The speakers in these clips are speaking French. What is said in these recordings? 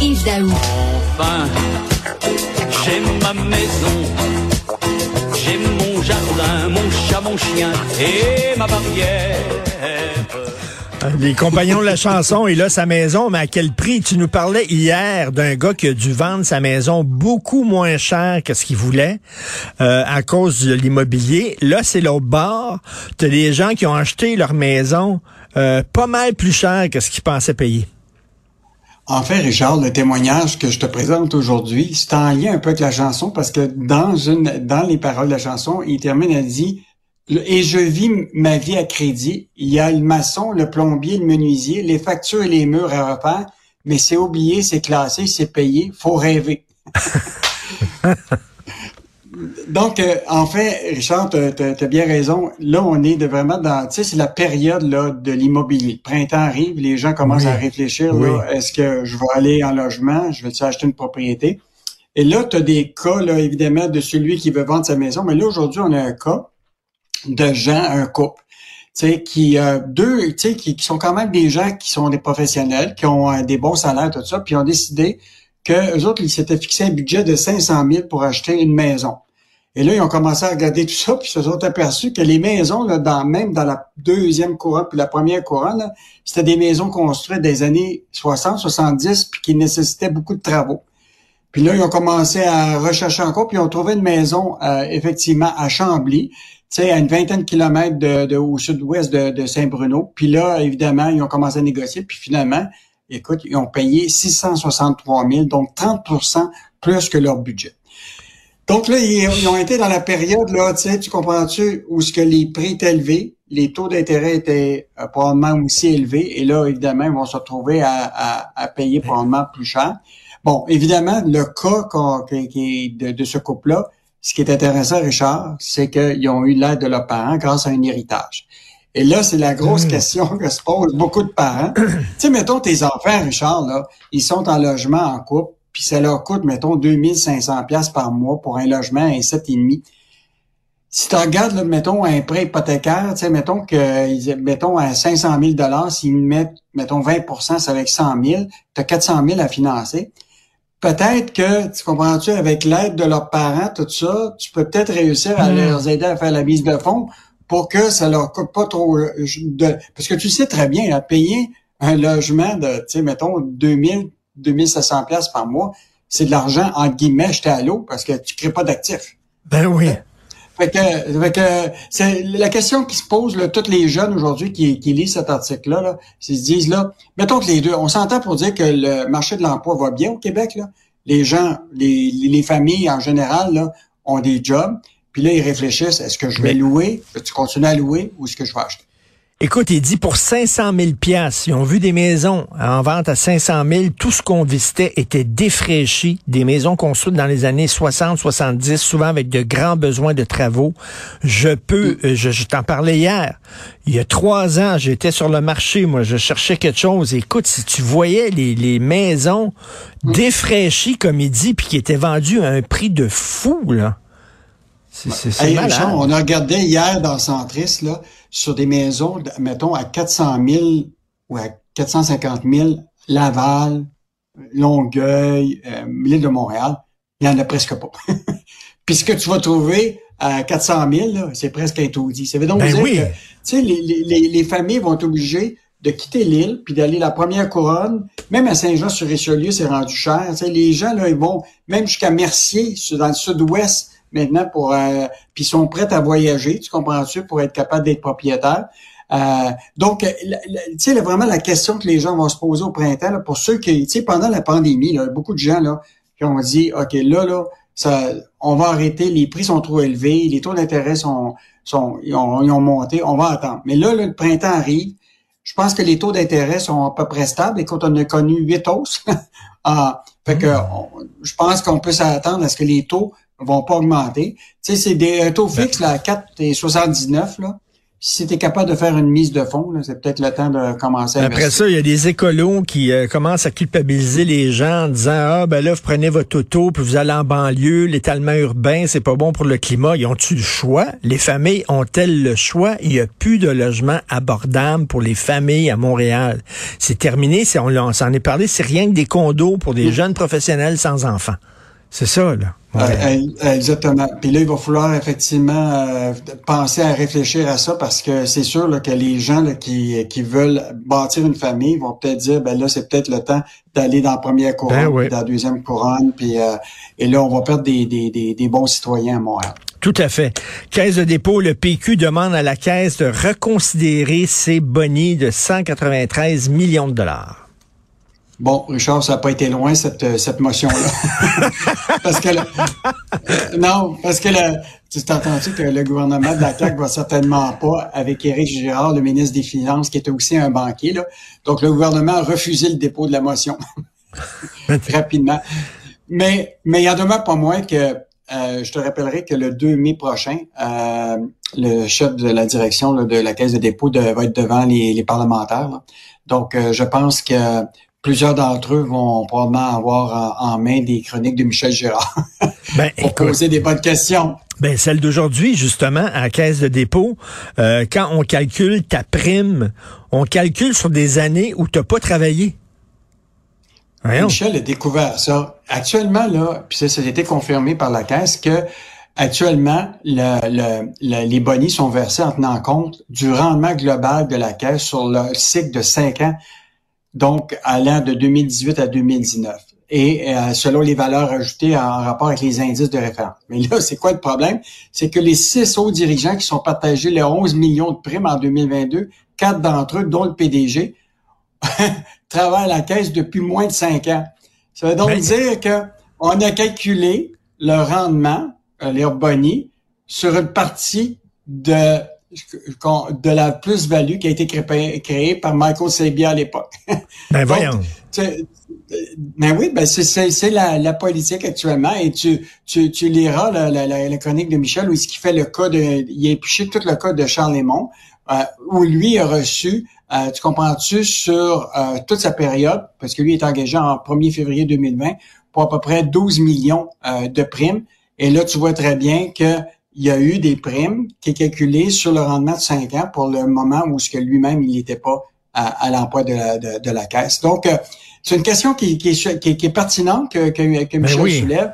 Yves Daou. Enfin, j'ai ma maison, j'ai mon jardin, mon chat, mon chien et ma barrière. Les compagnons de la chanson, il a sa maison, mais à quel prix? Tu nous parlais hier d'un gars qui a dû vendre sa maison beaucoup moins cher que ce qu'il voulait euh, à cause de l'immobilier. Là, c'est l'autre bord. Tu as des gens qui ont acheté leur maison euh, pas mal plus cher que ce qu'ils pensaient payer. En fait, Richard, le témoignage que je te présente aujourd'hui, c'est en lien un peu avec la chanson parce que dans une, dans les paroles de la chanson, il termine, elle dit, et je vis ma vie à crédit. Il y a le maçon, le plombier, le menuisier, les factures et les murs à refaire, mais c'est oublié, c'est classé, c'est payé, faut rêver. Donc, euh, en fait, Richard, tu as, bien raison. Là, on est de vraiment dans, tu sais, c'est la période là de l'immobilier. Le printemps arrive, les gens commencent à réfléchir. Est-ce que je vais aller en logement, je vais acheter une propriété? Et là, tu as des cas, là, évidemment, de celui qui veut vendre sa maison. Mais là, aujourd'hui, on a un cas de gens, un couple, tu sais, qui euh, deux, tu sais, qui, sont quand même des gens qui sont des professionnels, qui ont euh, des bons salaires, tout ça, puis ont décidé que eux autres, ils s'étaient fixé un budget de 500 000 pour acheter une maison. Et là, ils ont commencé à regarder tout ça, puis ils se sont aperçus que les maisons, là, dans, même dans la deuxième couronne puis la première couronne, c'était des maisons construites des années 60, 70, puis qui nécessitaient beaucoup de travaux. Puis là, ils ont commencé à rechercher encore, puis ils ont trouvé une maison, euh, effectivement, à Chambly, tu sais, à une vingtaine de kilomètres de, au sud-ouest de, de Saint-Bruno. Puis là, évidemment, ils ont commencé à négocier, puis finalement, écoute, ils ont payé 663 000, donc 30% plus que leur budget. Donc là, ils, ont été dans la période, là, tu sais, tu comprends-tu, où ce que les prix étaient élevés, les taux d'intérêt étaient euh, probablement aussi élevés, et là, évidemment, ils vont se retrouver à, à, payer probablement plus cher. Bon, évidemment, le cas de, de ce couple-là, ce qui est intéressant, Richard, c'est qu'ils ont eu l'aide de leurs parents grâce à un héritage. Et là, c'est la grosse hmm. question que se posent beaucoup de parents. tu sais, mettons tes enfants, Richard, là, ils sont en logement en couple, puis ça leur coûte, mettons, 2500 pièces par mois pour un logement à 7,5. Si tu regardes, là, mettons, un prêt hypothécaire, tu sais, mettons que, mettons, à 500 000 s'ils mettent, mettons, 20% c'est avec 100 000, tu as 400 000 à financer. Peut-être que, tu comprends-tu, avec l'aide de leurs parents, tout ça, tu peux peut-être réussir à hmm. leur aider à faire la mise de fonds pour que ça leur coûte pas trop euh, de, parce que tu sais très bien, à payer un logement de, tu sais, mettons, 2000, 2700 pièces par mois, c'est de l'argent, en guillemets, jeté à l'eau parce que tu crées pas d'actifs. Ben oui. Fait que, fait que c'est la question qui se pose, là, tous les jeunes aujourd'hui qui, qui lisent cet article-là, là, ils se disent, là, mettons que les deux, on s'entend pour dire que le marché de l'emploi va bien au Québec, là. Les gens, les, les familles en général, là, ont des jobs. Puis là, ils réfléchissent, est-ce que je vais louer? tu continuer à louer ou est-ce que je vais acheter? Écoute, il dit pour 500 000 pièces, ils ont vu des maisons en vente à 500 000. Tout ce qu'on visitait était défraîchi. Des maisons construites dans les années 60, 70, souvent avec de grands besoins de travaux. Je peux, euh, je, t'en parlais hier. Il y a trois ans, j'étais sur le marché, moi, je cherchais quelque chose. Écoute, si tu voyais les, les maisons défraîchies, comme il dit, puis qui étaient vendues à un prix de fou, là. C'est On a regardé hier dans Centris, là, sur des maisons, mettons, à 400 000 ou à 450 000, Laval, Longueuil, euh, l'île de Montréal, il n'y en a presque pas. Puis ce que tu vas trouver à 400 000, c'est presque un taudis. Ça veut donc ben dire que, tu sais, les, les, les, familles vont être obligées de quitter l'île puis d'aller la première couronne. Même à Saint-Jean-sur-Richelieu, c'est rendu cher. Les gens, là, ils vont même jusqu'à Mercier, dans le sud-ouest, maintenant pour euh, puis sont prêts à voyager, tu comprends-tu, pour être capable d'être propriétaire. Euh, donc, tu sais, vraiment la question que les gens vont se poser au printemps, pour ceux qui, tu sais, pendant la pandémie, là, beaucoup de gens là qui ont dit, ok, là, là, ça, on va arrêter, les prix sont trop élevés, les taux d'intérêt sont, sont, ils ont, ils ont, monté, on va attendre. Mais là, le printemps arrive. Je pense que les taux d'intérêt sont à peu près stables. Écoute, on a connu huit hausses. ah, fait que, mmh. je pense qu'on peut s'attendre à ce que les taux vont pas augmenter. Tu sais, c'est des taux fixe là, à 4,79 là. si tu es capable de faire une mise de fond, c'est peut-être le temps de commencer à Après ça, il y a des écolos qui euh, commencent à culpabiliser les gens en disant Ah ben là, vous prenez votre auto, puis vous allez en banlieue, l'étalement urbain, c'est pas bon pour le climat. Ils ont-tu le choix? Les familles ont-elles le choix? Il n'y a plus de logements abordables pour les familles à Montréal. C'est terminé, on, on s'en est parlé, c'est rien que des condos pour des mm. jeunes professionnels sans enfants. C'est ça, là. Exactement. Puis là, il va falloir effectivement euh, penser à réfléchir à ça parce que c'est sûr là, que les gens là, qui, qui veulent bâtir une famille vont peut-être dire, ben là, c'est peut-être le temps d'aller dans la première ben couronne, dans la deuxième couronne, puis euh, et là, on va perdre des, des, des, des bons citoyens à Montréal. Tout à fait. Caisse de dépôt, le PQ demande à la Caisse de reconsidérer ses bonnies de 193 millions de dollars. Bon, Richard, ça n'a pas été loin, cette, euh, cette motion-là. parce que, euh, non, parce que le, tu t'es entendu que le gouvernement de la CAQ va certainement pas, avec Éric Girard, le ministre des Finances, qui était aussi un banquier, là. Donc, le gouvernement a refusé le dépôt de la motion. Rapidement. Mais, mais il y en demeure pas moins que, euh, je te rappellerai que le 2 mai prochain, le chef de la direction de la Caisse de dépôt va être devant les, parlementaires. Donc, je pense que plusieurs d'entre eux vont probablement avoir en, main des chroniques de Michel Girard ben, pour poser des bonnes questions. Ben, celle d'aujourd'hui, justement, à la Caisse de dépôt, euh, quand on calcule ta prime, on calcule sur des années où tu n'as pas travaillé. Michel a découvert ça. Actuellement, là, puis ça, ça a été confirmé par la Caisse, que actuellement, les bonnies sont versés en tenant compte du rendement global de la Caisse sur le cycle de cinq ans donc allant de 2018 à 2019 et euh, selon les valeurs ajoutées en rapport avec les indices de référence. Mais là, c'est quoi le problème? C'est que les six hauts dirigeants qui sont partagés les 11 millions de primes en 2022, quatre d'entre eux, dont le PDG, travaillent à la caisse depuis moins de cinq ans. Ça veut donc dire que on a calculé le rendement, euh, les bonnies, sur une partie de de la plus-value qui a été créée, par Michael Sabia à l'époque. Ben voyons. ben oui, ben c'est la, politique actuellement et tu, tu, tu liras la, la, chronique de Michel où il fait le cas de, il a épiché tout le cas de Charles Lemont, euh, où lui a reçu, euh, tu comprends-tu, sur euh, toute sa période, parce que lui est engagé en 1er février 2020 pour à peu près 12 millions de primes. Et là, tu vois très bien que il y a eu des primes qui est calculées sur le rendement de 5 ans pour le moment où ce que lui-même il n'était pas à, l'emploi de la, de, la caisse. Donc, euh, c'est une question qui, qui, est, qui, est, pertinente que, que, que ben Michel soulève.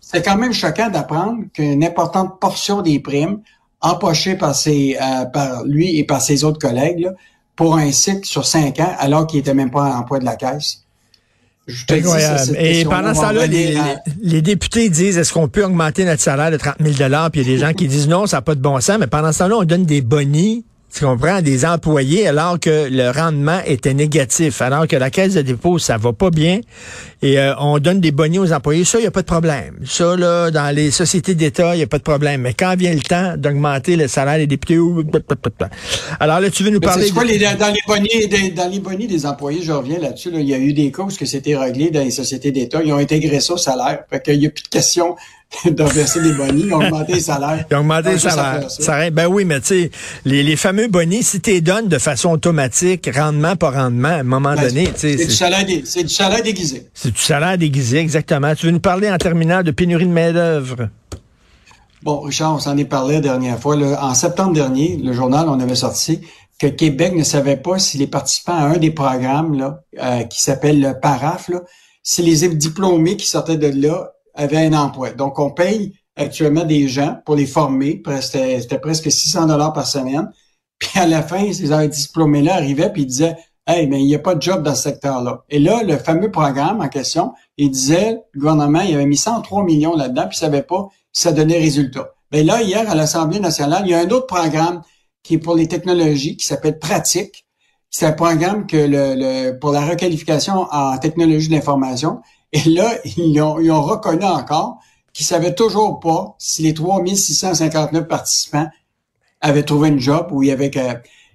C'est quand même choquant d'apprendre qu'une importante portion des primes empochées par, ses, euh, par lui et par ses autres collègues pour un cycle sur 5 ans alors qu'il n'était même pas à l'emploi de la caisse. Incroyable. Et pendant ce temps-là, les, députés disent est-ce qu'on peut augmenter notre salaire de 30 000 Puis il y a des gens qui disent non, ça n'a pas de bon sens. Mais pendant ce temps-là, on donne des bonnies tu comprends, des employés alors que le rendement était négatif, alors que la caisse de dépôt, ça va pas bien et euh, on donne des bonnets aux employés, ça, il n'y a pas de problème. Ça, là, dans les sociétés d'État, il n'y a pas de problème. Mais quand vient le temps d'augmenter le salaire des députés, alors là, tu veux nous parler... C'est quoi, les, dans, les bonnets, des, dans les bonnets des employés, je reviens là-dessus, il y a eu des causes que c'était réglé dans les sociétés d'État, ils ont intégré ça au salaire. Fait qu'il n'y a plus de question de verser des bonnies, ils ont augmenté les salaires. Ils ont augmenté les salaires. Ça. ben oui, mais tu sais, les, les, fameux bonnies, si tu les donnes de façon automatique, rendement par rendement, à un moment ben, donné, c'est du salaire, c'est du salaire déguisé. C'est du salaire déguisé, exactement. Tu veux nous parler en terminant de pénurie de main-d'œuvre? Bon, Richard, on s'en est parlé la dernière fois. En septembre dernier, le journal, on avait sorti que Québec ne savait pas si les participants à un des programmes là, euh, qui s'appelle le PARAF, là, si les diplômés qui sortaient de là avaient un emploi. Donc, on paye actuellement des gens pour les former. C'était presque 600 dollars par semaine. Puis à la fin, ces diplômés-là arrivaient puis ils disaient Hey, mais il n'y a pas de job dans ce secteur-là. Et là, le fameux programme en question, il disait, le gouvernement, il avait mis 103 millions là-dedans, puis il savait pas si ça donnait résultat. Mais là, hier, à l'Assemblée nationale, il y a un autre programme qui est pour les technologies, qui s'appelle Pratique. C'est un programme que le, pour la requalification en technologie de l'information. Et là, ils ont, ils ont reconnu encore qu'ils savaient toujours pas si les 3659 participants avaient trouvé une job ou il y avait que...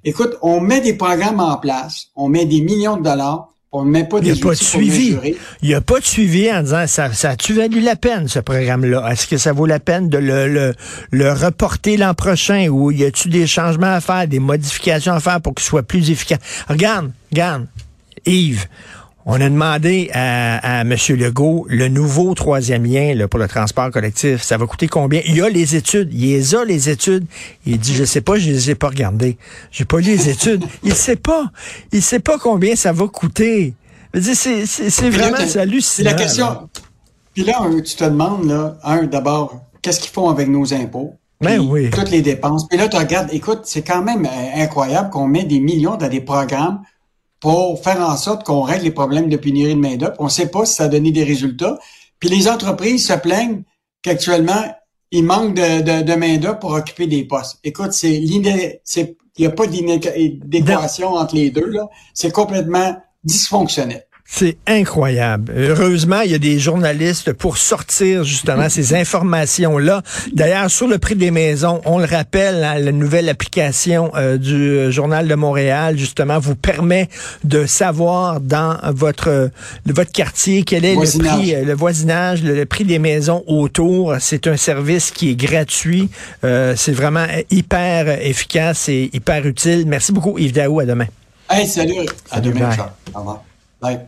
Écoute, on met des programmes en place, on met des millions de dollars, On ne met pas des Il n'y a pas de suivi. Il n'y a pas de suivi en disant ça, ça a-tu valu la peine, ce programme-là? Est-ce que ça vaut la peine de le, le, le reporter l'an prochain ou y a-tu des changements à faire, des modifications à faire pour qu'il soit plus efficace? Regarde, regarde, Yves. On a demandé à, à M. Legault le nouveau troisième lien là, pour le transport collectif. Ça va coûter combien? Il y a les études. Il les a, les études. Il dit, je sais pas, je les ai pas regardées. J'ai pas lu les études. Il sait pas. Il sait pas combien ça va coûter. C'est, c'est, vraiment hallucinant. La question. Puis là, tu te demandes, là, un, d'abord, qu'est-ce qu'ils font avec nos impôts? Ben oui. Toutes les dépenses. Puis là, tu regardes, écoute, c'est quand même euh, incroyable qu'on met des millions dans des programmes pour faire en sorte qu'on règle les problèmes de pénurie de main-d'œuvre. On ne sait pas si ça a donné des résultats. Puis les entreprises se plaignent qu'actuellement, il manque de, main-d'œuvre pour occuper des postes. Écoute, c'est il n'y a pas d'équation entre les deux. C'est complètement dysfonctionnel. C'est incroyable. Heureusement, il y a des journalistes pour sortir justement ces informations-là. D'ailleurs, sur le prix des maisons, on le rappelle, hein, la nouvelle application euh, du Journal de Montréal, justement, vous permet de savoir dans votre votre quartier quel est le prix, euh, le voisinage, le, prix des maisons autour. C'est un service qui est gratuit. Euh, c'est vraiment hyper efficace et hyper utile. Merci beaucoup, Yves Daou. À demain. Hey, salut. À demain, Au revoir. Bye.